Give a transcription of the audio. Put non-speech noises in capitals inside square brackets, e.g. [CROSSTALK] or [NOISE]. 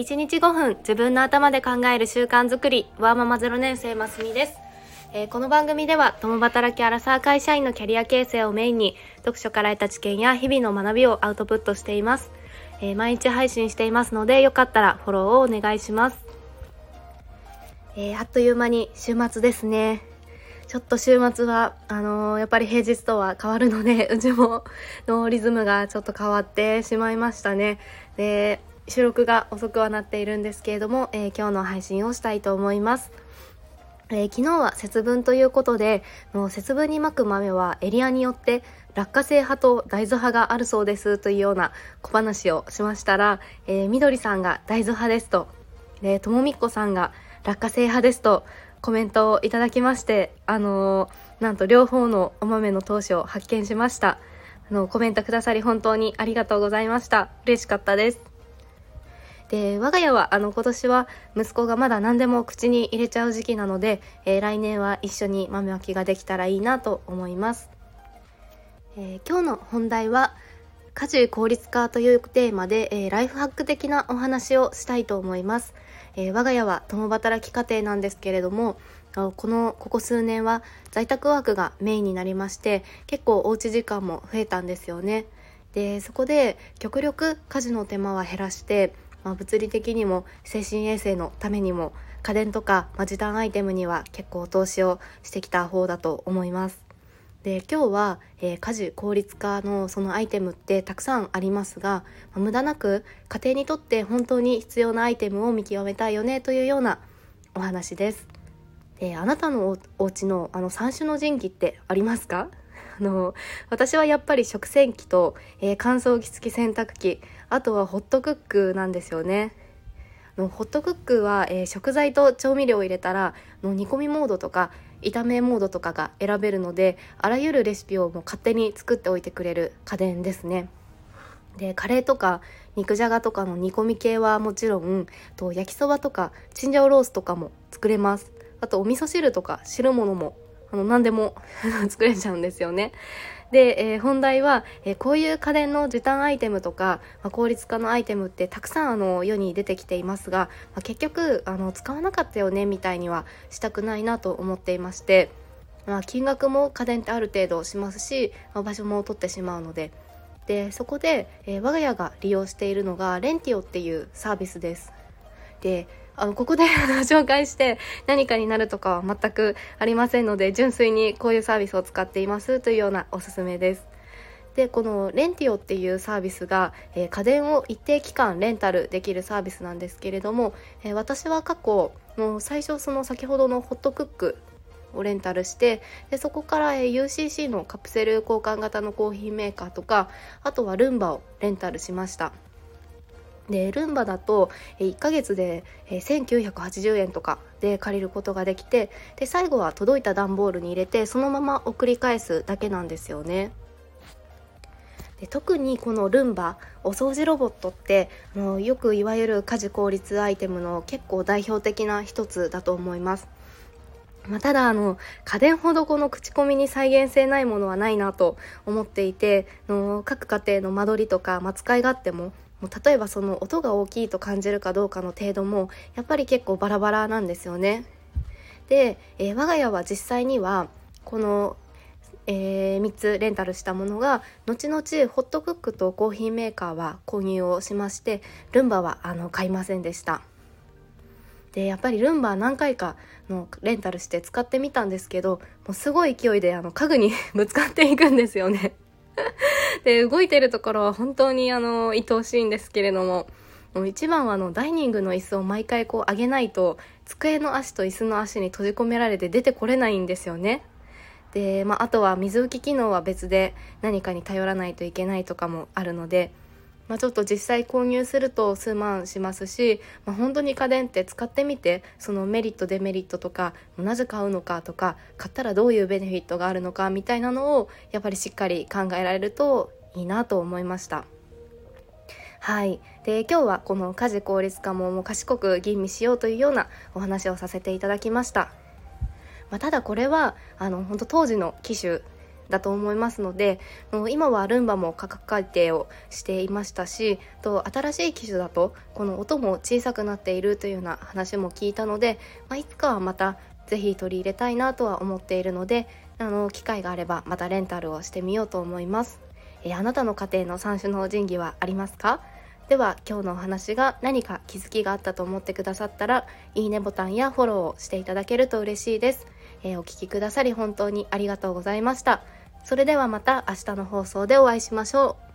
1日5分自分の頭で考える習慣づくりワーママ0年生ますみです、えーこの番組では共働きアラサー会社員のキャリア形成をメインに読書から得た知見や日々の学びをアウトプットしています、えー毎日配信していますのでよかったらフォローをお願いします、えーあっという間に週末ですね。ちょっと週末はあのーやっぱり平日とは変わるのでうちものリズムがちょっと変わってしまいましたね。で収録が遅くはなっているんですけれども、えー今日の配信をしたいと思います。えー昨日は節分ということでの節分にまく豆はエリアによって落花生派と大豆派があるそうですというような小話をしましたら、えー、みどりさんが大豆派ですとでともみっこさんが落花生派ですとコメントをいただきましてあのーなんと両方のお豆の投資を発見しました。あのコメントくださり本当にありがとうございました。嬉しかったです。で我が家はあの今年は息子がまだ何でも口に入れちゃう時期なので、えー来年は一緒に豆まきができたらいいなと思います、えー今日の本題は家事効率化というテーマで、えーライフハック的なお話をしたいと思います、え我が家は共働き家庭なんですけれどもこのここ数年は在宅ワークがメインになりまして結構おうち時間も増えたんですよね。でそこで極力家事の手間は減らして、まあ、物理的にも精神衛生のためにも家電とか、まあ、時短アイテムには結構投資をしてきた方だと思います。で今日は、えー家事効率化のそのアイテムってたくさんありますが、まあ無駄なく家庭にとって本当に必要なアイテムを見極めたいよねというようなお話です。であなたのおお家のあの三種の神器ってありますか？[LAUGHS] あの私はやっぱり食洗機と、えー乾燥機付き洗濯機あとはホットクックなんですよね。のホットクックは、えー食材と調味料を入れたらの煮込みモードとか炒めモードとかが選べるのであらゆるレシピをもう勝手に作っておいてくれる家電ですね。でカレーとか肉じゃがとかの煮込み系はもちろんと焼きそばとかチンジャオロースとかも作れます。あとお味噌汁とか汁物もあの何でも [LAUGHS] 作れちゃうんですよねで、えー本題は、えーこういう家電の時短アイテムとか、まあ効率化のアイテムってたくさんあの世に出てきていますが、まあ結局あの使わなかったよねみたいにはしたくないなと思っていまして、まあ、金額も家電ってある程度しますし、まあ場所も取ってしまうのででそこで、えー我が家が利用しているのがレンティオっていうサービスです。であのここで [LAUGHS] 紹介して何かになるとかは全くありませんので純粋にこういうサービスを使っていますというようなおすすめです。でこのレンティオっていうサービスが、えー家電を一定期間レンタルできるサービスなんですけれども、えー私は過去もう最初その先ほどのホットクックをレンタルしてでそこから、え UCC のカプセル交換型のコーヒーメーカーとかあとはルンバをレンタルしました。でルンバだと1ヶ月で1980円とかで借りることができてで最後は届いた段ボールに入れてそのまま送り返すだけなんですよね。で特にこのルンバお掃除ロボットってあのよくいわゆる家事効率アイテムの結構代表的な一つだと思います。まあ、ただあの家電ほどこの口コミに再現性ないものはないなと思っていての各家庭の間取りとか、まあ、使い勝手ももう例えばその音が大きいと感じるかどうかの程度もやっぱり結構バラバラなんですよね。で、えー我が家は実際にはこの、え3つレンタルしたものが後々ホットクックとコーヒーメーカーは購入をしましてルンバはあの買いませんでした。でやっぱりルンバ何回かのレンタルして使ってみたんですけどもうすごい勢いであの家具に [LAUGHS] ぶつかっていくんですよね。[LAUGHS] で動いてるところは本当にあの愛おしいんですけれどももう一番はあのダイニングの椅子を毎回こう上げないと机の足と椅子の足に閉じ込められて出てこれないんですよね。で、まあ、あとは水浮き機能は別で何かに頼らないといけないとかもあるので、まあ、ちょっと実際購入すると数万しますし、まあ、本当に家電って使ってみてそのメリットデメリットとかなぜ買うのかとか買ったらどういうベネフィットがあるのかみたいなのをやっぱりしっかり考えられるといいなと思いました。はい、で今日はこの家事効率化ももう賢く吟味しようというようなお話をさせていただきました。まあ、ただこれはあの本当当時の機種だと思いますので今はルンバも価格改定をしていましたしと新しい機種だとこの音も小さくなっているというような話も聞いたので、まあ、いつかはまたぜひ取り入れたいなとは思っているのであの機会があればまたレンタルをしてみようと思います。えあなたの家庭の三種の神器はありますか？では今日のお話が何か気づきがあったと思ってくださったらいいねボタンやフォローをしていただけると嬉しいです、えー、お聴きくださり本当にありがとうございました。それではまた明日の放送でお会いしましょう。